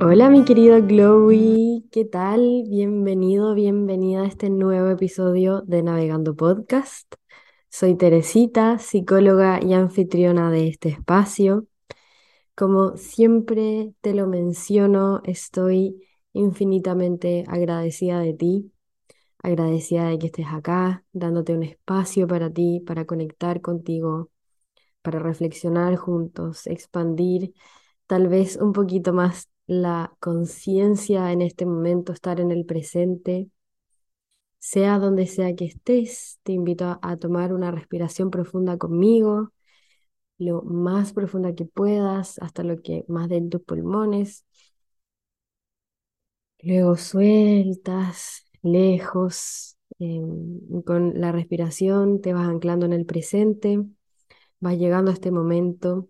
Hola mi querido Glowy, ¿qué tal? Bienvenido, bienvenida a este nuevo episodio de Navegando Podcast. Soy Teresita, psicóloga y anfitriona de este espacio. Como siempre te lo menciono, estoy infinitamente agradecida de ti, agradecida de que estés acá, dándote un espacio para ti, para conectar contigo, para reflexionar juntos, expandir tal vez un poquito más la conciencia en este momento, estar en el presente. Sea donde sea que estés, te invito a, tomar una respiración profunda conmigo, lo más profunda que puedas, hasta lo que más de tus pulmones. Luego sueltas lejos, em, con la respiración te vas anclando en el presente, vas llegando a este momento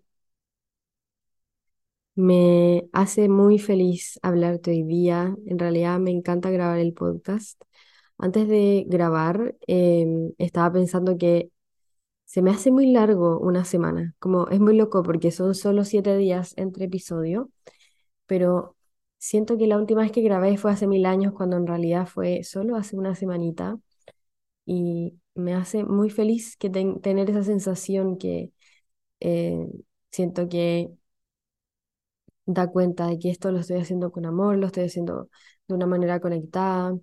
me hace muy feliz hablarte hoy día. En realidad me encanta grabar el podcast. Antes de grabar, em, estaba pensando que se me hace muy largo una semana. Como es muy loco porque son solo siete días entre episodio, pero siento que la última vez que grabé fue hace mil años, cuando en realidad fue solo hace una semanita. Y me hace muy feliz que tener esa sensación que eh, siento que da cuenta de que esto lo estoy haciendo con amor, lo estoy haciendo de una manera conectada.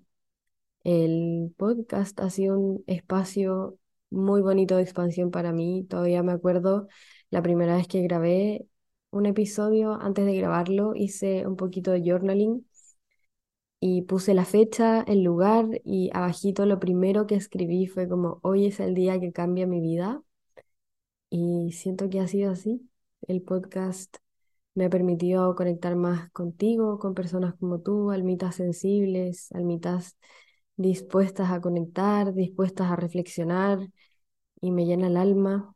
El podcast ha sido un espacio muy bonito de expansión para mí. Todavía me acuerdo la primera vez que grabé un episodio, antes de grabarlo hice un poquito de journaling y puse la fecha, el lugar y abajito lo primero que escribí fue como hoy es el día que cambia mi vida y siento que ha sido así. El podcast me ha permitido conectar más contigo, con personas como tú, almitas sensibles, almitas dispuestas a conectar, dispuestas a reflexionar y me llena el alma.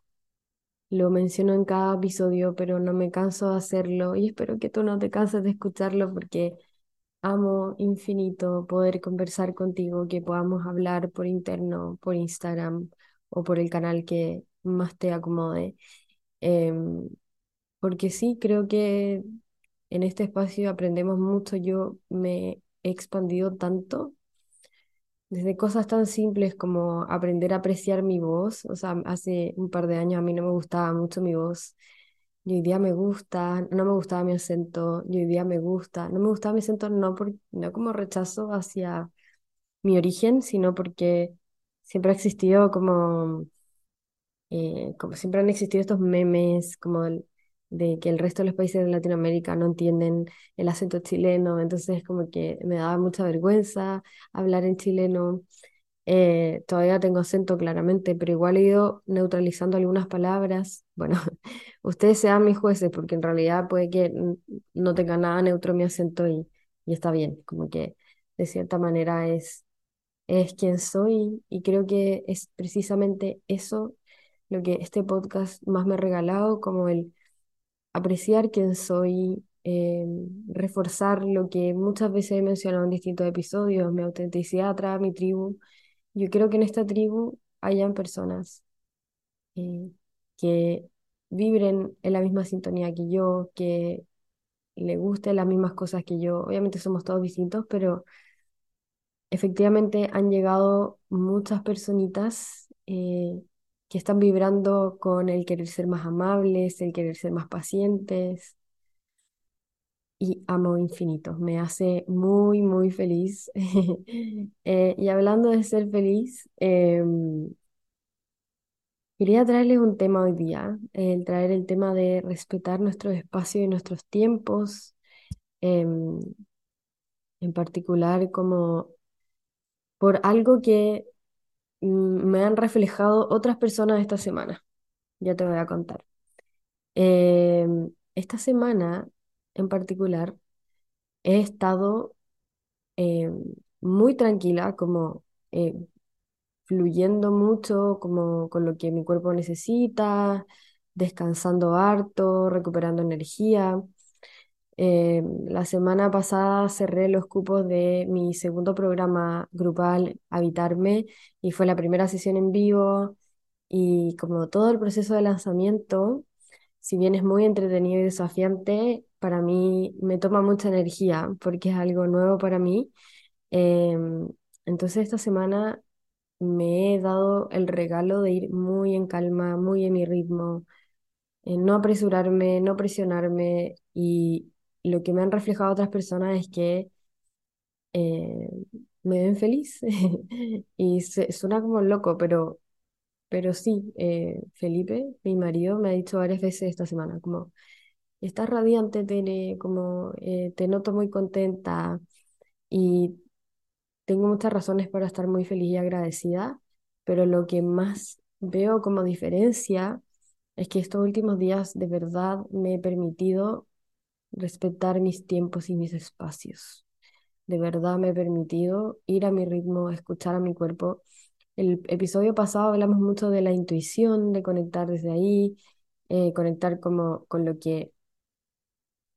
Lo menciono en cada episodio, pero no me canso de hacerlo y espero que tú no te canses de escucharlo porque amo infinito poder conversar contigo, que podamos hablar por interno, por Instagram o por el canal que más te acomode. Em, porque sí, creo que en este espacio aprendemos mucho. Yo me he expandido tanto, desde cosas tan simples como aprender a apreciar mi voz. O sea, hace un par de años a mí no me gustaba mucho mi voz. Y hoy día me gusta, no me gustaba mi acento, y hoy día me gusta. No me gustaba mi acento no, por, no como rechazo hacia mi origen, sino porque siempre ha existido como, eh, como siempre han existido estos memes, como el, de que el resto de los países de Latinoamérica no entienden el acento chileno, entonces como que me daba mucha vergüenza hablar en chileno. Eh, todavía tengo acento claramente, pero igual he ido neutralizando algunas palabras. Bueno, ustedes sean mis jueces, porque en realidad puede que no tenga nada neutro mi acento y, y está bien, como que de cierta manera es, es quien soy y creo que es precisamente eso lo que este podcast más me ha regalado, como el apreciar quién soy, eh, reforzar lo que muchas veces he mencionado en distintos episodios, mi autenticidad atrás mi tribu. Yo creo que en esta tribu hayan personas eh, que vibren en la misma sintonía que yo, que le gusten las mismas cosas que yo. Obviamente somos todos distintos, pero efectivamente han llegado muchas personitas eh, están vibrando con el querer ser más amables, el querer ser más pacientes. Y amo infinito, me hace muy, muy feliz. Eh, y hablando de ser feliz, em, quería traerles un tema hoy día, el traer el tema de respetar nuestro espacio y nuestros tiempos, em, en particular como por algo que me han reflejado otras personas esta semana. Ya te voy a contar. Em, esta semana en particular he estado em, muy tranquila, como eh, fluyendo mucho, como con lo que mi cuerpo necesita, descansando harto, recuperando energía. Eh, la semana pasada cerré los cupos de mi segundo programa grupal, Habitarme, y fue la primera sesión en vivo. Y como todo el proceso de lanzamiento, si bien es muy entretenido y desafiante, para mí me toma mucha energía porque es algo nuevo para mí. Em, entonces esta semana me he dado el regalo de ir muy en calma, muy en mi ritmo, en no apresurarme, no presionarme y lo que me han reflejado otras personas es que eh, me ven feliz y se- suena como loco, pero, pero sí, eh, Felipe, mi marido, me ha dicho varias veces esta semana, como, estás radiante, Tere, como, eh, te noto muy contenta y tengo muchas razones para estar muy feliz y agradecida, pero lo que más veo como diferencia es que estos últimos días de verdad me he permitido respetar mis tiempos y mis espacios. De verdad me he permitido ir a mi ritmo, escuchar a mi cuerpo. El episodio pasado hablamos mucho de la intuición, de conectar desde ahí, eh, conectar como con lo que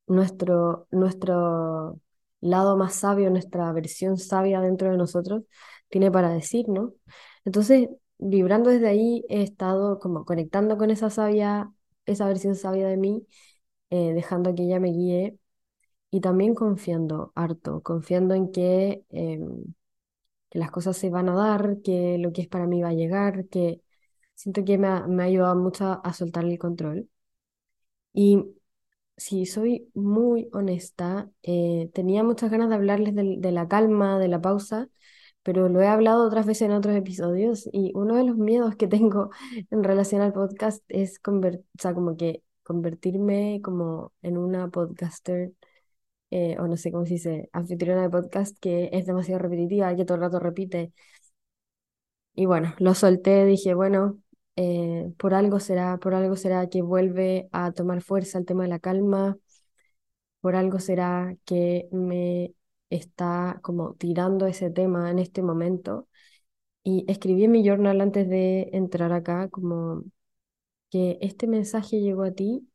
nuestro, nuestro lado más sabio, nuestra versión sabia dentro de nosotros tiene para decir, ¿no? Entonces, vibrando desde ahí, he estado como conectando con esa sabia, esa versión sabia de mí, eh, dejando que ella me guíe y también confiando harto, confiando en que, em, que las cosas se van a dar, que lo que es para mí va a llegar, que siento que me ha, me ha ayudado mucho a soltar el control. Y si soy muy honesta, eh, tenía muchas ganas de hablarles del- de, la calma, de la pausa, pero lo he hablado otras veces en otros episodios y uno de los miedos que tengo en relación al podcast es conver- o como que convertirme como en una podcaster eh, o no sé cómo se dice, anfitriona de podcast que es demasiado repetitiva, que todo el rato repite. Y bueno, lo solté, dije, bueno, eh, por algo será, por algo será que vuelve a tomar fuerza el tema de la calma, por algo será que me está como tirando ese tema en este momento. Y escribí mi journal antes de entrar acá como que este mensaje llegó a ti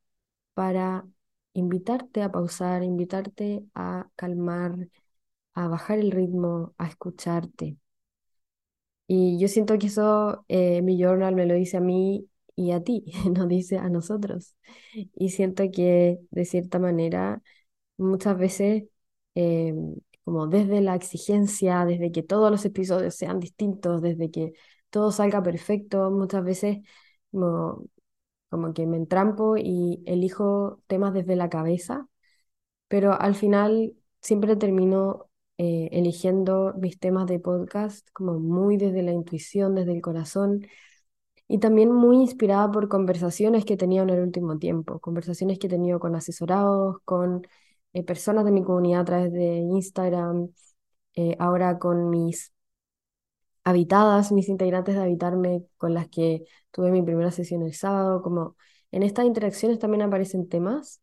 para invitarte a pausar, invitarte a calmar, a bajar el ritmo, a escucharte. Y yo siento que eso eh, mi journal me lo dice a mí y a ti, nos dice a nosotros. Y siento que de cierta manera muchas veces, eh, como desde la exigencia, desde que todos los episodios sean distintos, desde que todo salga perfecto, muchas veces como, como que me entrampo y elijo temas desde la cabeza pero al final siempre termino eh, eligiendo mis temas de podcast como muy desde la intuición, desde el corazón y también muy inspirada por conversaciones que he tenido en el último tiempo, conversaciones que he tenido con asesorados, con eh, personas de mi comunidad a través de Instagram, eh, ahora con mis habitadas, mis integrantes de Habitarme con las que tuve mi primera sesión el sábado, como en estas interacciones también aparecen temas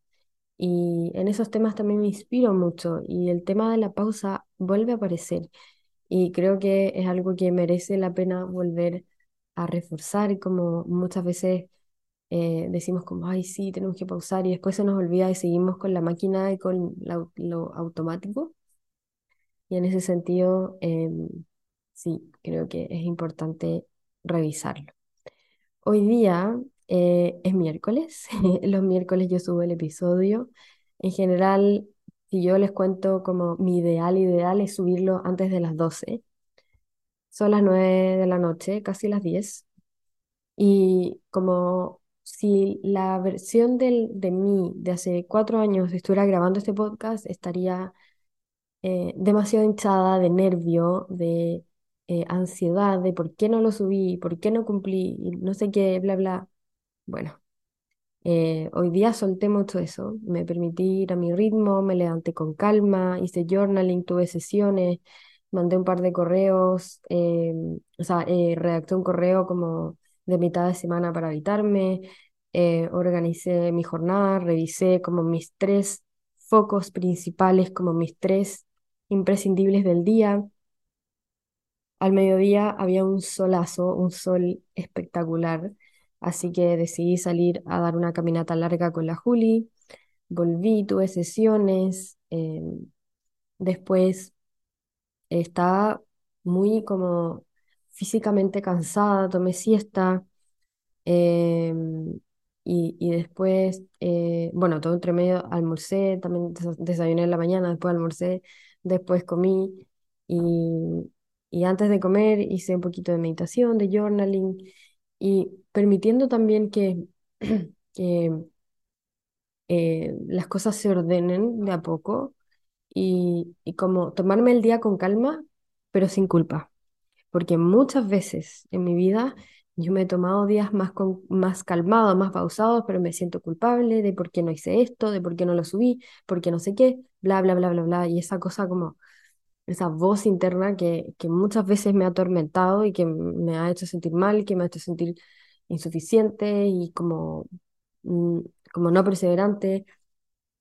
y en esos temas también me inspiro mucho y el tema de la pausa vuelve a aparecer y creo que es algo que merece la pena volver a reforzar, como muchas veces eh, decimos como, ay, sí, tenemos que pausar y después se nos olvida y seguimos con la máquina y con lo automático. Y en ese sentido, em, sí, creo que es importante revisarlo. Hoy día eh, es miércoles. Los miércoles yo subo el episodio. En general, si yo les cuento como mi ideal ideal es subirlo antes de las 12. Son las 9 de la noche, casi las 10. Y como si la versión del, de mí de hace cuatro años estuviera grabando este podcast, estaría eh, demasiado hinchada de nervio, de eh, ansiedad, de por qué no lo subí, por qué no cumplí, no sé qué, bla, bla. Bueno, eh, hoy día solté mucho eso, me permití ir a mi ritmo, me levanté con calma, hice journaling, tuve sesiones, mandé un par de correos, eh, o sea, eh, redacté un correo como de mitad de semana para evitarme, organicé mi jornada, revisé como mis tres focos principales, como mis tres imprescindibles del día. Al mediodía había un solazo, un sol espectacular, así que decidí salir a dar una caminata larga con la Juli. volví, tuve sesiones, em, después estaba muy como físicamente cansada, tomé siesta. em, y, después, eh, bueno, todo entre medio almorcé, también desa- desayuné en la mañana, después almorcé, después comí y, y antes de comer hice un poquito de meditación, de journaling y permitiendo también que, que eh, las cosas se ordenen de a poco y, y como tomarme el día con calma, pero sin culpa porque muchas veces en mi vida yo me he tomado días más, con, más calmados, más pausados, pero me siento culpable de por qué no hice esto, de por qué no lo subí, por qué no sé qué, bla, bla, bla, bla, bla. Y esa cosa como, esa voz interna que, que muchas veces me ha atormentado y que me ha hecho sentir mal, que me ha hecho sentir insuficiente y como, mm, como no perseverante.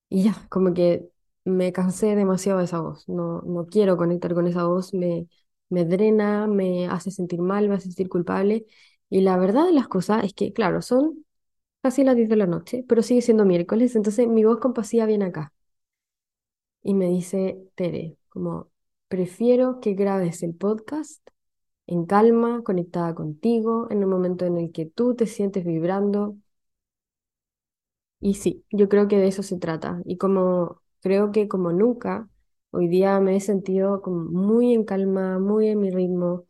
Y ya, como que me cansé demasiado de esa voz. No, no quiero conectar con esa voz. Me, me drena, me hace sentir mal, me hace sentir culpable. Y la verdad de las cosas es que, claro, son casi las 10 de la noche, pero sigue siendo miércoles. Entonces mi voz compasiva viene acá y me dice, Tere, como prefiero que grabes el podcast en calma, conectada contigo, en un momento en el que tú te sientes vibrando Y sí, yo creo que de eso se trata. Y como creo que como nunca, hoy día me he sentido muy en calma, muy en mi ritmo.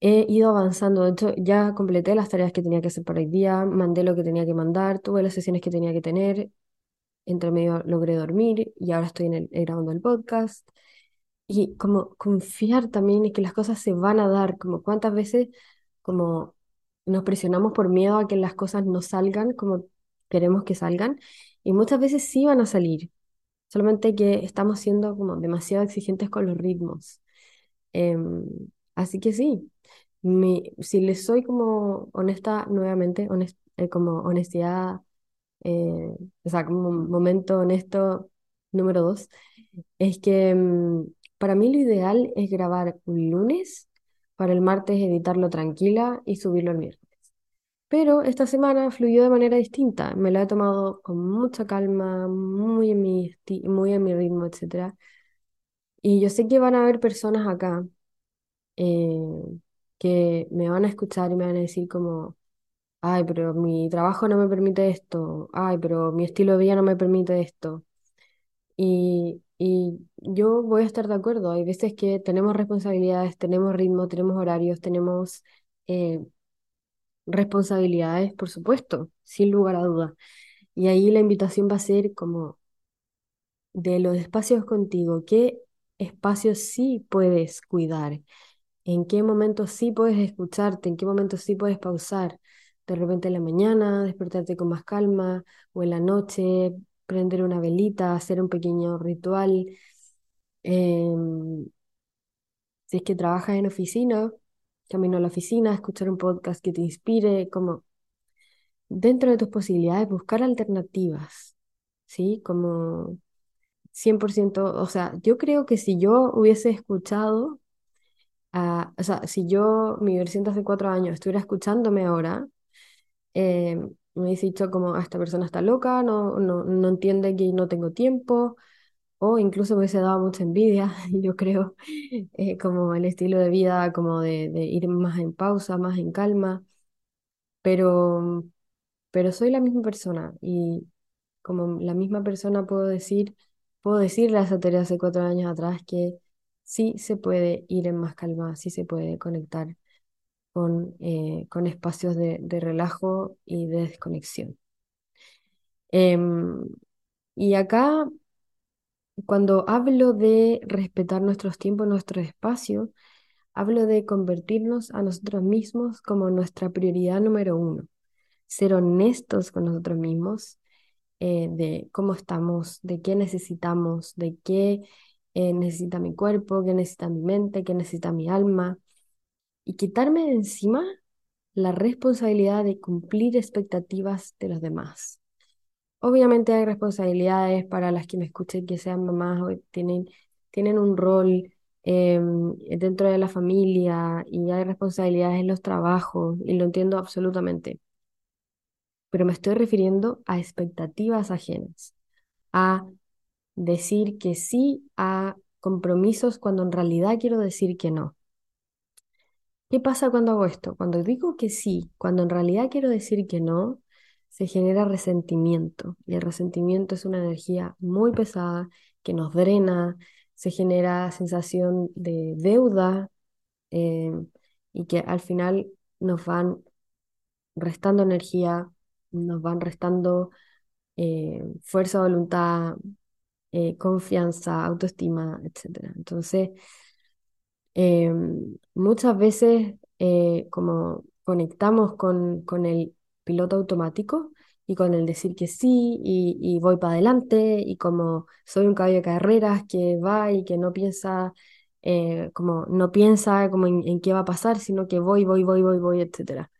He ido avanzando. De hecho, ya completé las tareas que tenía que hacer para hoy día, mandé lo que tenía que mandar, tuve las sesiones que tenía que tener. Entre medio logré dormir y ahora estoy en el, eh, grabando el podcast. Y como confiar también en que las cosas se van a dar, como cuántas veces como nos presionamos por miedo a que las cosas no salgan como queremos que salgan, y muchas veces sí van a salir, solamente que estamos siendo como demasiado exigentes con los ritmos. Em, así que sí, mi, si les soy como honesta nuevamente, honest- eh, como honestidad, eh, o sea, como momento honesto número dos, es que mm, para mí lo ideal es grabar un lunes, para el martes editarlo tranquila y subirlo el miércoles. Pero esta semana fluyó de manera distinta. Me lo he tomado con mucha calma, muy en mi, muy en mi ritmo, etcétera. Y yo sé que van a haber personas acá eh, que me van a escuchar y me van a decir como, ay, pero mi trabajo no me permite esto, ay, pero mi estilo de vida no me permite esto. Y, y yo voy a estar de acuerdo. Hay veces que tenemos responsabilidades, tenemos ritmo, tenemos horarios, tenemos eh, responsabilidades, por supuesto, sin lugar a duda. Y ahí la invitación va a ser como de los espacios contigo, ¿qué espacios sí puedes cuidar? ¿En qué momentos sí puedes escucharte? ¿En qué momentos sí puedes pausar? De repente en la mañana, despertarte con más calma, o en la noche, prender una velita, hacer un pequeño ritual. Em, si es que trabajas en oficina, camino a la oficina, escuchar un podcast que te inspire, como dentro de tus posibilidades, buscar alternativas, ¿sí? Como 100%, o sea, yo creo que si yo hubiese escuchado, o sea, si yo, mi versión de hace cuatro años, estuviera escuchándome ahora, eh, me hubiese dicho como, "Ah, esta persona está loca, no, no, no entiende que no tengo tiempo, o incluso me hubiese dado mucha envidia, yo creo, eh, como el estilo de vida, como de, ir más en pausa, más en calma, pero, pero soy la misma persona y como la misma persona puedo decir, puedo decirle a esa Tere hace cuatro años atrás que sí se puede ir en más calma, sí se puede conectar con, eh, con espacios de, relajo y de desconexión. Em, y acá, cuando hablo de respetar nuestros tiempos, nuestro espacio, hablo de convertirnos a nosotros mismos como nuestra prioridad número uno, ser honestos con nosotros mismos eh, de cómo estamos, de qué necesitamos, de qué eh, necesita mi cuerpo, qué necesita mi mente, qué necesita mi alma, y quitarme de encima la responsabilidad de cumplir expectativas de los demás. Obviamente hay responsabilidades para las que me escuchen que sean mamás o tienen, tienen un rol em, dentro de la familia y hay responsabilidades en los trabajos y lo entiendo absolutamente pero me estoy refiriendo a expectativas ajenas, a decir que sí a compromisos cuando en realidad quiero decir que no. ¿Qué pasa cuando hago esto? Cuando digo que sí, cuando en realidad quiero decir que no, se genera resentimiento. Y el resentimiento es una energía muy pesada que nos drena, se genera sensación de deuda eh, y que al final nos van restando energía, nos van restando eh, fuerza, voluntad, eh, confianza, autoestima, etc. Entonces, em, muchas veces como conectamos con, con el piloto automático y con el decir que sí y, voy para adelante y como soy un caballo de carreras que va y que no piensa eh, como no piensa como en, qué va a pasar, sino que voy, voy, voy, voy, voy, etcétera.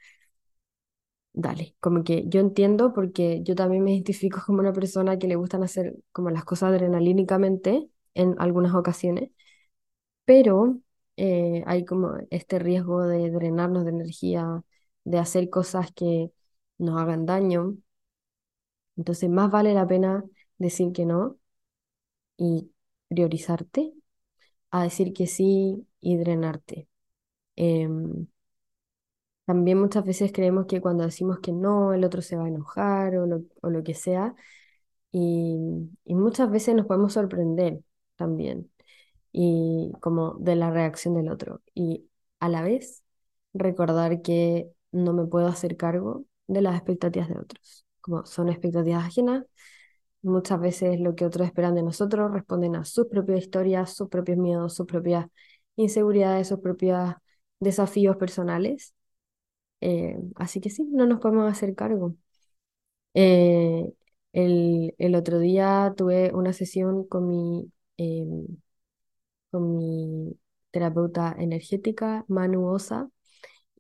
Dale, como que yo entiendo porque yo también me identifico como una persona que le gustan hacer como las cosas adrenalínicamente en algunas ocasiones, pero eh, hay como este riesgo de drenarnos de energía, de hacer cosas que nos hagan daño. Entonces, más vale la pena decir que no y priorizarte a decir que sí y drenarte. Em, también muchas veces creemos que cuando decimos que no, el otro se va a enojar o lo, que sea. Y, y, muchas veces nos podemos sorprender también, y como de la reacción del otro. Y a la vez recordar que no me puedo hacer cargo de las expectativas de otros. Como son expectativas ajenas, muchas veces lo que otros esperan de nosotros responden a sus propias historias, sus propios miedos, sus propias inseguridades, sus propios desafíos personales. Eh, así que sí, no nos podemos hacer cargo. Eh, el, el, otro día tuve una sesión con mi, em, con mi terapeuta energética, Manu Osa,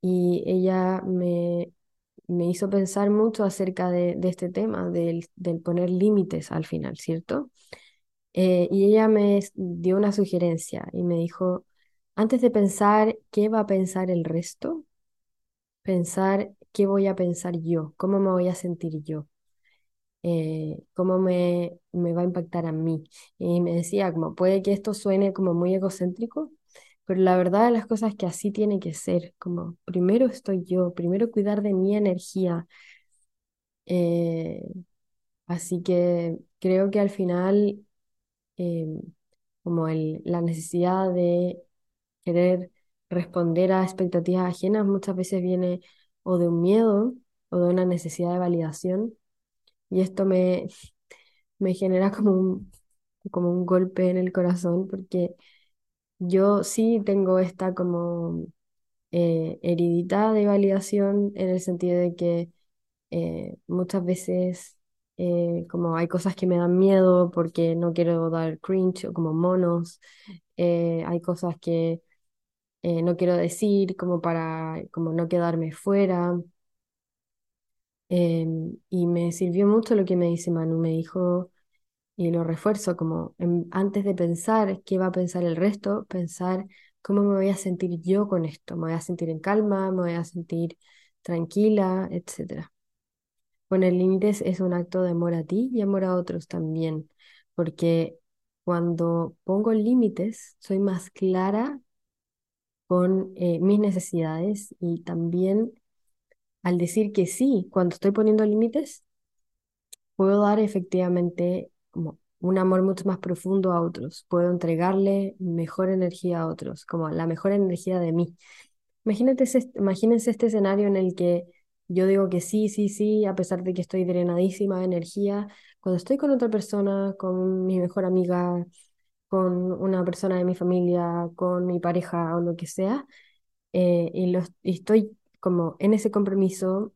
y ella me me hizo pensar mucho acerca de, este tema, del, poner límites al final, ¿cierto? Eh, y ella me dio una sugerencia y me dijo, antes de pensar qué va a pensar el resto, pensar qué voy a pensar yo, cómo me voy a sentir yo, eh, cómo me, me va a impactar a mí. Y me decía, como puede que esto suene como muy egocéntrico, pero la verdad de las cosas es que así tiene que ser, como primero estoy yo, primero cuidar de mi energía. Eh, así que creo que al final, em, como el, la necesidad de querer responder a expectativas ajenas muchas veces viene o de un miedo o de una necesidad de validación. Y esto me, me genera como un, como un golpe en el corazón porque yo sí tengo esta como eh, de validación en el sentido de que eh, muchas veces eh, como hay cosas que me dan miedo porque no quiero dar cringe o como monos, hay cosas que no quiero decir como para como no quedarme fuera. Em, y me sirvió mucho lo que me dice Manu, me dijo, y lo refuerzo como antes de pensar qué va a pensar el resto, pensar cómo me voy a sentir yo con esto. Me voy a sentir en calma, me voy a sentir tranquila, etc. Poner límites es un acto de amor a ti y amor a otros también, porque cuando pongo límites soy más clara con eh, mis necesidades y también al decir que sí, cuando estoy poniendo límites, puedo dar efectivamente como un amor mucho más profundo a otros, puedo entregarle mejor energía a otros, como la mejor energía de mí. Imagínate imagínense este escenario en el que yo digo que sí, sí, sí, a pesar de que estoy drenadísima de energía, cuando estoy con otra persona, con mi mejor amiga, con una persona de mi familia, con mi pareja o lo que sea, eh, y, estoy como en ese compromiso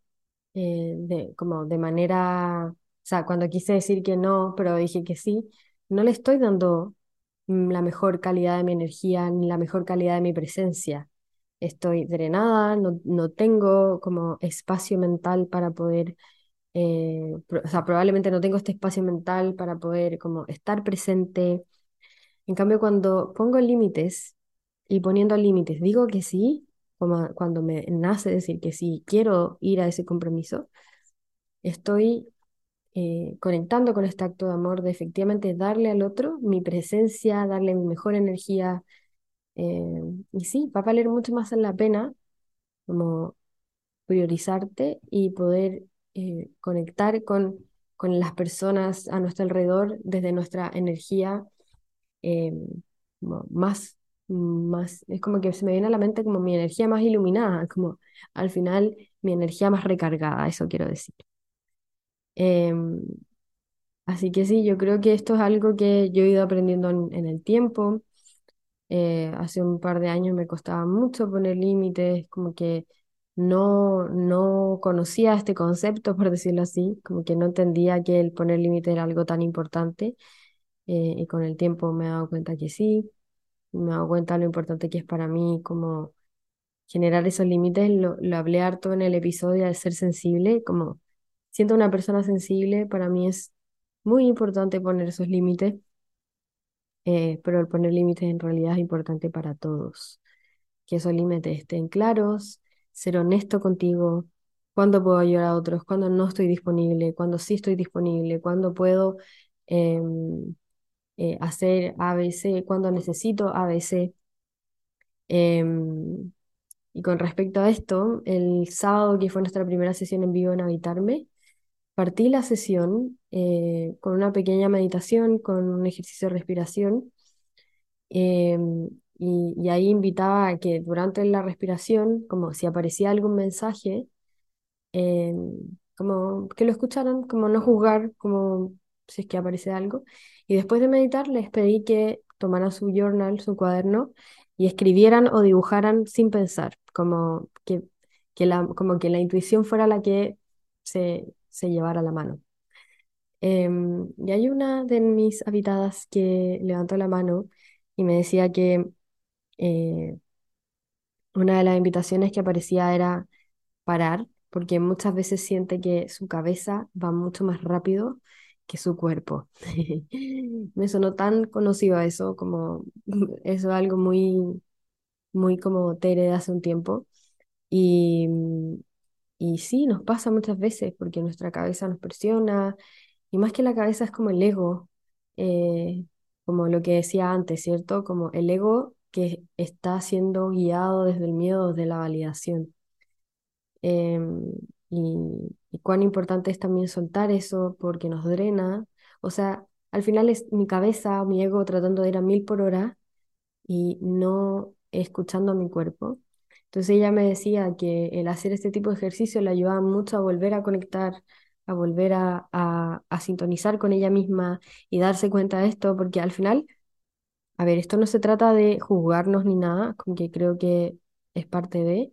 eh, de, como de manera o sea, cuando quise decir que no, pero dije que sí, no le estoy dando mm, la mejor calidad de mi energía ni la mejor calidad de mi presencia. Estoy drenada, no, no tengo como espacio mental para poder, eh, o sea, probablemente no tengo este espacio mental para poder como estar presente. En cambio, cuando pongo límites y poniendo límites, digo que sí, como cuando me nace decir que sí, quiero ir a ese compromiso, estoy eh, conectando con este acto de amor, de efectivamente darle al otro mi presencia, darle mi mejor energía. eh, y sí, va a valer mucho más la pena como priorizarte y poder eh, conectar con, con las personas a nuestro alrededor desde nuestra energía más, más, es como que se me viene a la mente como mi energía más iluminada, como al final mi energía más recargada, eso quiero decir. Em, así que sí, yo creo que esto es algo que yo he ido aprendiendo en, el tiempo. Eh, hace un par de años me costaba mucho poner límites, como que no, no conocía este concepto, por decirlo así, como que no entendía que el poner límites era algo tan importante. eh, y con el tiempo me he dado cuenta que sí, me he dado cuenta lo importante que es para mí como generar esos límites. Lo, lo hablé harto en el episodio de ser sensible, como siendo una persona sensible, para mí es muy importante poner esos límites, eh, pero el poner límites en realidad es importante para todos. Que esos límites estén claros, ser honesto contigo, cuándo puedo ayudar a otros, cuándo no estoy disponible, cuándo sí estoy disponible, cuándo puedo em, eh, hacer ABC, cuándo necesito ABC. Em, y con respecto a esto, el sábado que fue nuestra primera sesión en vivo en Habitarme, partí la sesión eh, con una pequeña meditación, con un ejercicio de respiración. em, y, y ahí invitaba a que durante la respiración, como si aparecía algún mensaje, em, como que lo escucharan, como no juzgar, como si es que aparece algo. Y después de meditar, les pedí que tomaran su journal, su cuaderno, y escribieran o dibujaran sin pensar, como que, que la, como que la intuición fuera la que se, se llevara la mano. Em, y hay una de mis habitadas que levantó la mano y me decía que eh, una de las invitaciones que aparecía era parar, porque muchas veces siente que su cabeza va mucho más rápido que su cuerpo. Me sonó tan conocido eso, como eso es algo muy, muy como Tere de hace un tiempo. Y, y sí, nos pasa muchas veces porque nuestra cabeza nos presiona, y más que la cabeza es como el ego, eh, como lo que decía antes, ¿cierto? Como el ego que está siendo guiado desde el miedo, desde la validación. Em, y, cuán importante es también soltar eso porque nos drena. O sea, al final es mi cabeza, mi ego tratando de ir a mil por hora y no escuchando a mi cuerpo. Entonces ella me decía que el hacer este tipo de ejercicio le ayudaba mucho a volver a conectar, a volver a, a, a sintonizar con ella misma y darse cuenta de esto, porque al final, a ver, esto no se trata de juzgarnos ni nada, como que creo que es parte de,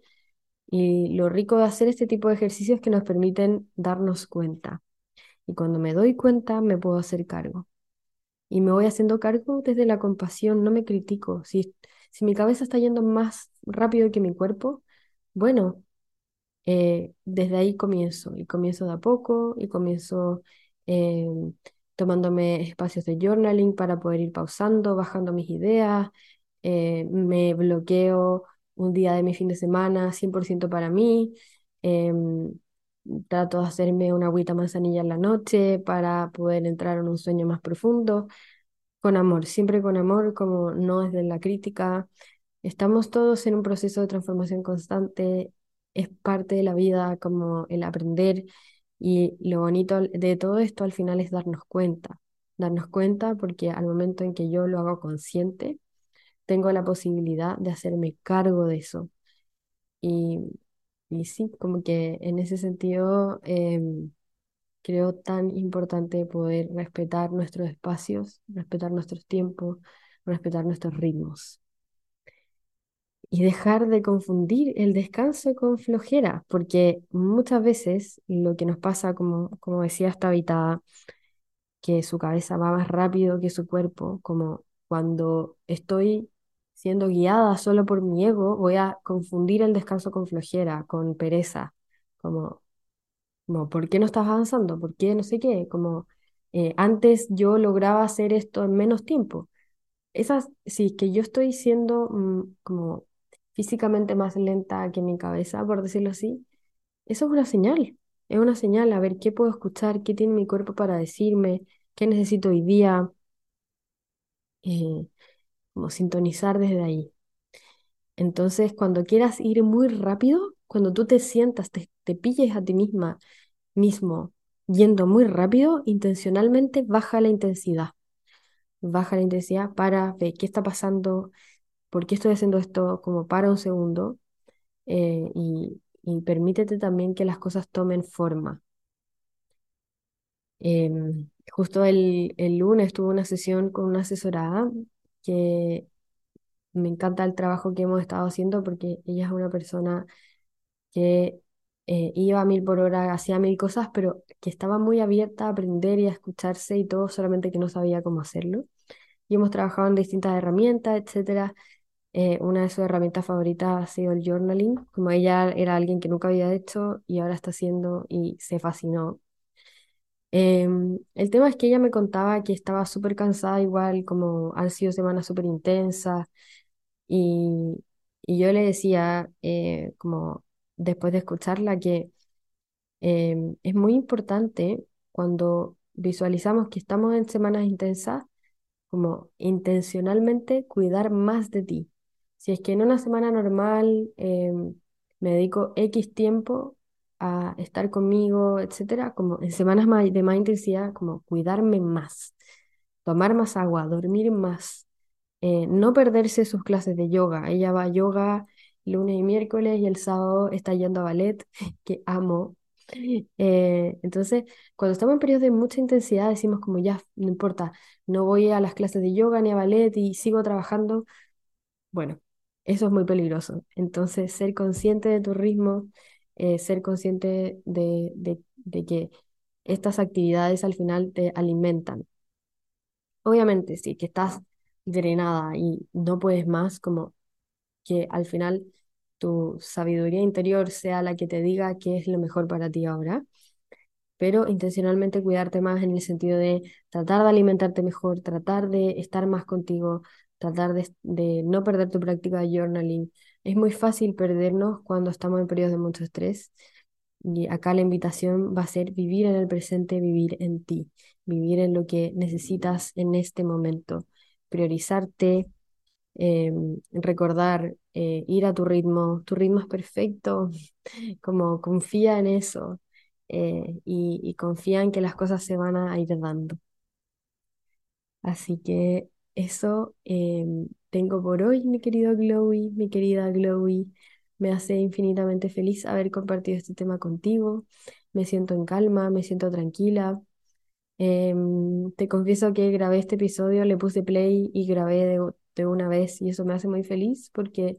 y lo rico de hacer este tipo de ejercicios es que nos permiten darnos cuenta. Y cuando me doy cuenta, me puedo hacer cargo. Y me voy haciendo cargo desde la compasión, no me critico. Si, si mi cabeza está yendo más rápido que mi cuerpo, bueno, eh, desde ahí comienzo. Y comienzo de a poco, y comienzo eh, tomándome espacios de journaling para poder ir pausando, bajando mis ideas. eh, me bloqueo un día de mi fin de semana 100% para mí. em, trato de hacerme una agüita manzanilla en la noche para poder entrar en un sueño más profundo, con amor, siempre con amor, como no desde la crítica. Estamos todos en un proceso de transformación constante, es parte de la vida como el aprender y lo bonito de todo esto al final es darnos cuenta, darnos cuenta porque al momento en que yo lo hago consciente, tengo la posibilidad de hacerme cargo de eso. Y, y sí, como que en ese sentido em, creo tan importante poder respetar nuestros espacios, respetar nuestros tiempos, respetar nuestros ritmos. Y dejar de confundir el descanso con flojera, porque muchas veces lo que nos pasa, como, como decía esta habitada, que su cabeza va más rápido que su cuerpo, como cuando estoy siendo guiada solo por mi ego, voy a confundir el descanso con flojera, con pereza, como, como ¿por qué no estás avanzando? ¿Por qué no sé qué? Como eh, antes yo lograba hacer esto en menos tiempo. Esas, sí, que yo estoy siendo mm, como físicamente más lenta que mi cabeza, por decirlo así, eso es una señal. es una señal, a ver qué puedo escuchar, qué tiene mi cuerpo para decirme, qué necesito hoy día, eh, como sintonizar desde ahí. Entonces, cuando quieras ir muy rápido, cuando tú te sientas, te, te pilles a ti misma, mismo, yendo muy rápido, intencionalmente baja la intensidad. Baja la intensidad para ver qué está pasando, por qué estoy haciendo esto, como para un segundo, eh, y, y permítete también que las cosas tomen forma. Em, justo el, el lunes tuve una sesión con una asesorada que me encanta el trabajo que hemos estado haciendo porque ella es una persona que eh, iba a mil por hora, hacía mil cosas, pero que estaba muy abierta a aprender y a escucharse y todo, solamente que no sabía cómo hacerlo. Y hemos trabajado en distintas herramientas, etcétera. Eh, una de sus herramientas favoritas ha sido el journaling, como ella era alguien que nunca había hecho y ahora está haciendo y se fascinó. Em, el tema es que ella me contaba que estaba súper cansada, igual como han sido semanas súper intensas, y, y yo le decía, eh, como después de escucharla, que em, es muy importante cuando visualizamos que estamos en semanas intensas, como intencionalmente cuidar más de ti. Si es que en una semana normal em, me dedico X tiempo a estar conmigo, etcétera, como en semanas de más intensidad, como cuidarme más, tomar más agua, dormir más, eh, no perderse sus clases de yoga. Ella va a yoga lunes y miércoles y el sábado está yendo a ballet, que amo. Eh, entonces, cuando estamos en periodos de mucha intensidad, decimos como ya, no importa, no voy a las clases de yoga ni a ballet y sigo trabajando. Bueno, eso es muy peligroso. Entonces, ser consciente de tu ritmo, eh, ser consciente de, de, que estas actividades al final te alimentan. Obviamente, sí, que estás drenada y no puedes más, como que al final tu sabiduría interior sea la que te diga qué es lo mejor para ti ahora, pero intencionalmente cuidarte más en el sentido de tratar de alimentarte mejor, tratar de estar más contigo, tratar de, de no perder tu práctica de journaling. Es muy fácil perdernos cuando estamos en periodos de mucho estrés. Y acá la invitación va a ser vivir en el presente, vivir en ti, vivir en lo que necesitas en este momento, priorizarte, em, recordar, eh, ir a tu ritmo, tu ritmo es perfecto, como confía en eso eh, y, y confía en que las cosas se van a ir dando. Así que eso em, tengo por hoy, mi querido Glowy, mi querida Glowy. Me hace infinitamente feliz haber compartido este tema contigo. Me siento en calma, me siento tranquila. Em, te confieso que grabé este episodio, le puse play y grabé de, de una vez y eso me hace muy feliz porque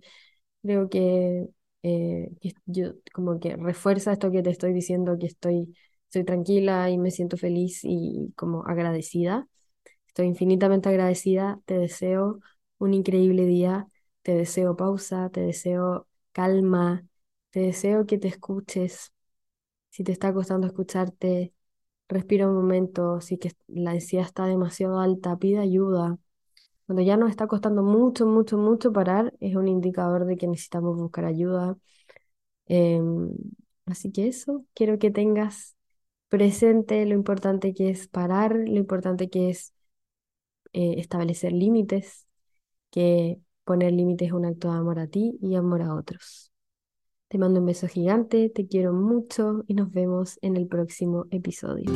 creo que, eh, que yo como que refuerza esto que te estoy diciendo, que estoy, estoy tranquila y me siento feliz y como agradecida. Estoy infinitamente agradecida, te deseo un increíble día, te deseo pausa, te deseo calma, te deseo que te escuches. Si te está costando escucharte, respira un momento. Si que la ansiedad está demasiado alta, pide ayuda. Cuando ya nos está costando mucho, mucho, mucho parar, es un indicador de que necesitamos buscar ayuda. Em, así que eso, quiero que tengas presente lo importante que es parar, lo importante que es eh, establecer límites, que poner límites es un acto de amor a ti y amor a otros. Te mando un beso gigante, te quiero mucho y nos vemos en el próximo episodio.